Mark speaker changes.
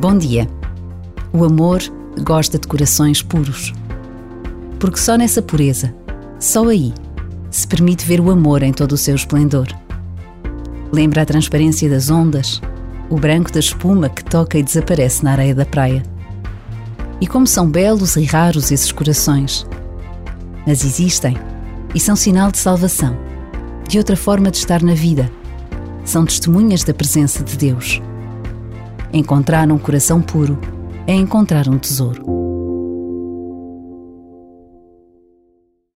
Speaker 1: Bom dia. O amor gosta de corações puros. Porque só nessa pureza, só aí, se permite ver o amor em todo o seu esplendor. Lembra a transparência das ondas, o branco da espuma que toca e desaparece na areia da praia. E como são belos e raros esses corações. Mas existem e são sinal de salvação, de outra forma de estar na vida. São testemunhas da presença de Deus. Encontrar um coração puro é encontrar um tesouro.